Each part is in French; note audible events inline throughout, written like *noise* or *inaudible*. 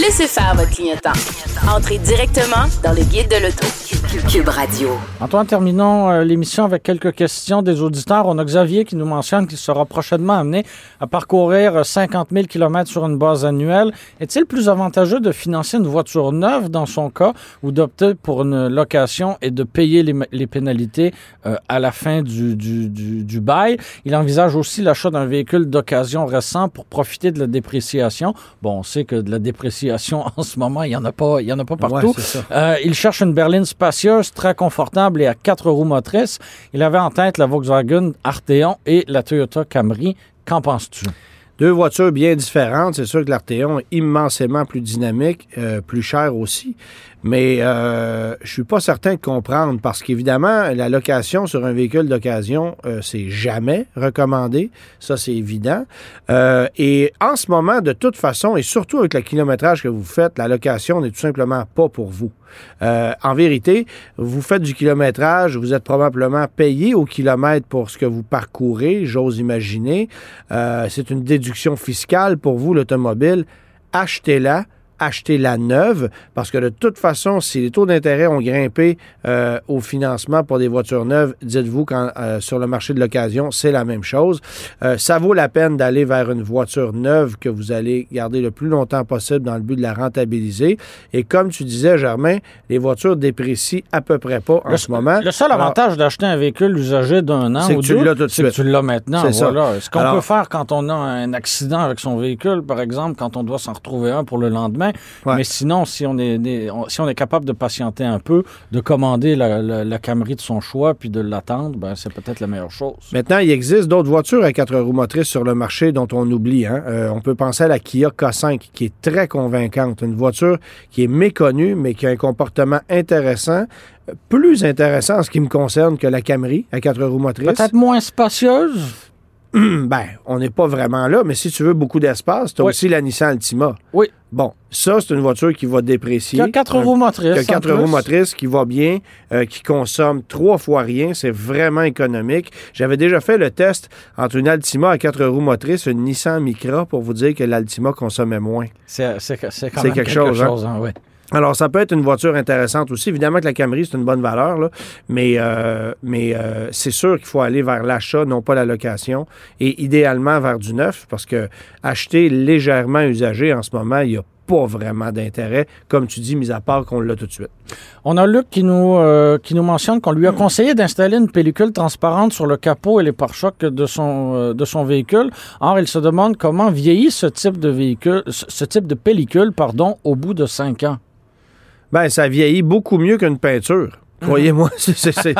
Laissez faire votre clientèle. Entrez directement dans le guide de l'auto. Cube Radio. Antoine, terminons euh, l'émission avec quelques questions des auditeurs. On a Xavier qui nous mentionne qu'il sera prochainement amené à parcourir 50 000 km sur une base annuelle. Est-il plus avantageux de financer une voiture neuve dans son cas ou d'opter pour une location et de payer les, pénalités euh, à la fin du, du, du, du bail? Il envisage aussi l'achat d'un véhicule d'occasion récent pour profiter de la dépréciation. Bon, on sait que de la dépréciation en ce moment, il n'y en a pas, il y en a pas partout. Euh, il cherche une berline spacieuse, très confortable et à quatre roues motrices. Il avait en tête la Volkswagen Arteon et la Toyota Camry. Qu'en penses-tu? Deux voitures bien différentes. C'est sûr que l'Arteon est immensément plus dynamique, euh, plus cher aussi. Mais euh, je suis pas certain de comprendre parce qu'évidemment, la location sur un véhicule d'occasion, euh, c'est jamais recommandé. Ça, c'est évident. Euh, et en ce moment, de toute façon, et surtout avec le kilométrage que vous faites, la location n'est tout simplement pas pour vous. Euh, en vérité, vous faites du kilométrage, vous êtes probablement payé au kilomètre pour ce que vous parcourez, j'ose imaginer. Euh, c'est une déduction fiscale pour vous, l'automobile. Achetez-la acheter la neuve, parce que de toute façon, si les taux d'intérêt ont grimpé euh, au financement pour des voitures neuves, dites-vous quand euh, sur le marché de l'occasion, c'est la même chose. Euh, ça vaut la peine d'aller vers une voiture neuve que vous allez garder le plus longtemps possible dans le but de la rentabiliser. Et comme tu disais, Germain, les voitures déprécient à peu près pas en le, ce moment. Le seul avantage d'acheter un véhicule usagé d'un an C'est ou deux, l'as tout de c'est que tu l'as maintenant. C'est ça. Ce qu'on peut faire quand on a un accident avec son véhicule, par exemple, quand on doit s'en retrouver un pour le lendemain. Ouais. Mais sinon, si on, est, si on est capable de patienter un peu, de commander la, la- la Camry de son choix puis de l'attendre, ben, c'est peut-être la meilleure chose. Maintenant, il existe d'autres voitures à quatre roues motrices sur le marché dont on oublie. hein. Euh, on peut penser à la Kia K5, qui est très convaincante. Une voiture qui est méconnue, mais qui a un comportement intéressant, euh, plus intéressant en ce qui me concerne que la Camry à quatre roues motrices. Peut-être moins spacieuse. *clears throat* Ben, on n'est pas vraiment là, mais si tu veux beaucoup d'espace, tu as Oui. aussi la Nissan Altima. Oui. Bon, ça, c'est une voiture qui va déprécier. Qui a quatre roues motrices. qui a quatre roues motrices, qui va bien, euh, qui consomme trois fois rien. C'est vraiment économique. J'avais déjà fait le test entre une Altima à quatre roues motrices et une Nissan Micra pour vous dire que l'Altima consommait moins. C'est c'est- c'est quand même quelque quelque, chose, hein? chose. hein, ouais. Alors, ça peut être une voiture intéressante aussi. Évidemment que la Camry, c'est une bonne valeur, mais, euh, mais euh, c'est sûr qu'il faut aller vers l'achat, non pas la location, et idéalement vers du neuf, parce que acheter légèrement usagé en ce moment, il n'y a pas vraiment d'intérêt, comme tu dis, mis à part qu'on l'a tout de suite. On a Luc qui nous, euh, qui nous mentionne qu'on lui a conseillé d'installer une pellicule transparente sur le capot et les pare-chocs de son, de son véhicule. Or, il se demande comment vieillit ce type de véhicule, ce type de pellicule, pardon, au bout de cinq ans. Ben, ça vieillit beaucoup mieux qu'une peinture. Croyez-moi, *laughs* c'est-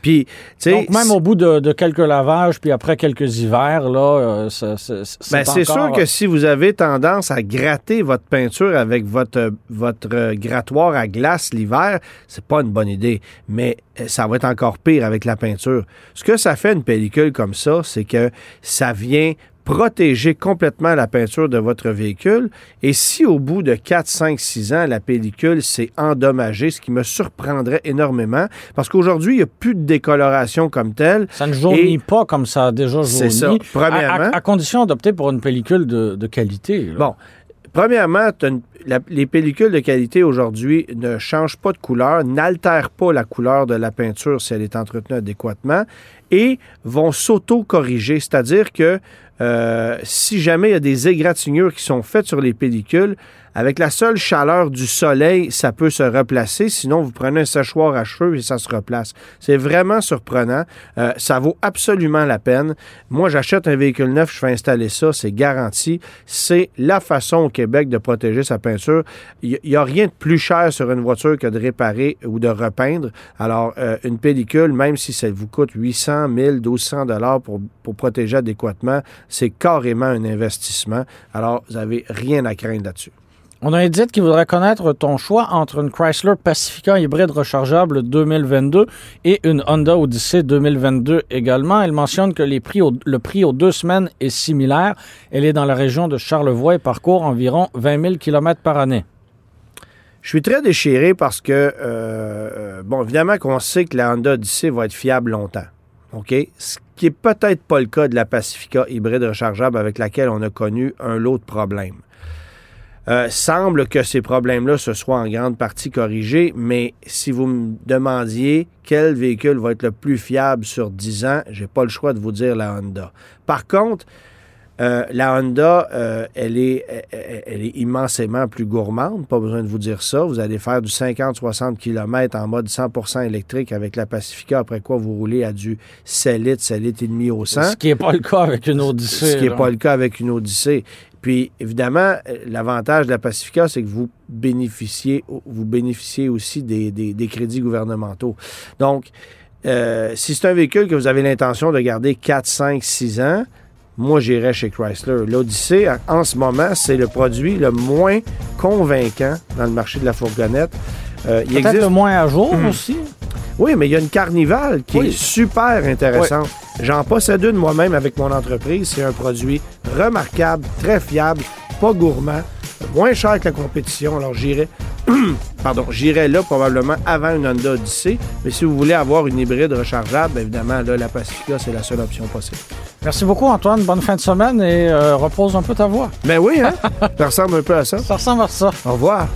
Puis, tu sais, Donc, même au bout de, de quelques lavages, puis après quelques hivers, là, euh, c'est Ben, c'est sûr que si vous avez tendance à gratter votre peinture avec votre, votre euh, grattoir à glace l'hiver, c'est pas une bonne idée. Mais euh, ça va être encore pire avec la peinture. Ce que ça fait une pellicule comme ça, c'est que ça vient protéger complètement la peinture de votre véhicule. Et si au bout de 4, 5, 6 ans, la pellicule s'est endommagée, ce qui me surprendrait énormément, parce qu'aujourd'hui, il n'y a plus de décoloration comme telle. Ça ne jaunit Et- pas comme ça a déjà jauni. C'est ça. Premièrement- À, à- à condition d'opter pour une pellicule de, de qualité. là. Bon. Premièrement, t'as une- les pellicules de qualité aujourd'hui ne changent pas de couleur, n'altèrent pas la couleur de la peinture si elle est entretenue adéquatement et vont s'auto-corriger. C'est-à-dire que euh, si jamais il y a des égratignures qui sont faites sur les pellicules, avec la seule chaleur du soleil, ça peut se replacer. Sinon, vous prenez un séchoir à cheveux et ça se replace. C'est vraiment surprenant. Euh, ça vaut absolument la peine. Moi, j'achète un véhicule neuf, je fais installer ça, c'est garanti. C'est la façon au Québec de protéger sa peinture. Il n'y a rien de plus cher sur une voiture que de réparer ou de repeindre. Alors, euh, une pellicule, même si ça vous coûte 800, 1000, 1200 dollars pour, pour protéger adéquatement, c'est carrément un investissement. Alors, vous n'avez rien à craindre là-dessus. On a Edith qui voudrait connaître ton choix entre une Chrysler Pacifica hybride rechargeable 2022 et une Honda Odyssey 2022 également. Elle mentionne que le prix aux deux semaines est similaire. Elle est dans la région de Charlevoix et parcourt environ 20 000 km par année. Je suis très déchiré parce que, euh, euh, bon, évidemment qu'on sait que la Honda Odyssey va être fiable longtemps. OK? Ce qui n'est peut-être pas le cas de la Pacifica hybride rechargeable avec laquelle on a connu un lot de problèmes. Euh, semble que ces problèmes-là se soient en grande partie corrigés, mais si vous me demandiez quel véhicule va être le plus fiable sur 10 ans, j'ai pas le choix de vous dire la Honda. Par contre, euh, la Honda, euh, elle, est, elle est immensément plus gourmande, pas besoin de vous dire ça. Vous allez faire du 50-60 km en mode 100% électrique avec la Pacifica, après quoi vous roulez à du 7 litres, 7 litres et demi au 100. Ce qui n'est pas le cas avec une Odyssée. Ce qui n'est pas le cas avec une Odyssée. Puis, évidemment, l'avantage de la Pacifica, c'est que vous bénéficiez, vous bénéficiez aussi des, crédits gouvernementaux. Donc, euh, si c'est un véhicule que vous avez l'intention de garder 4, 5, 6 ans, moi, j'irais chez Chrysler. L'Odyssey, en ce moment, c'est le produit le moins convaincant dans le marché de la fourgonnette. Euh, il existe le moins à jour hmm. aussi. Oui, mais il y a une Carnival qui est super intéressante. J'en possède une moi-même avec mon entreprise. C'est un produit remarquable, très fiable, pas gourmand, moins cher que la compétition. Alors j'irai, *clears throat* pardon, j'irai là probablement avant une Honda Odyssey. Mais si vous voulez avoir une hybride rechargeable, évidemment, là, la Pacifica, c'est la seule option possible. Merci beaucoup, Antoine. Bonne fin de semaine et euh, repose un peu ta voix. Ben oui, hein? *laughs* ça ressemble un peu à ça. Ça ressemble à ça. Au revoir.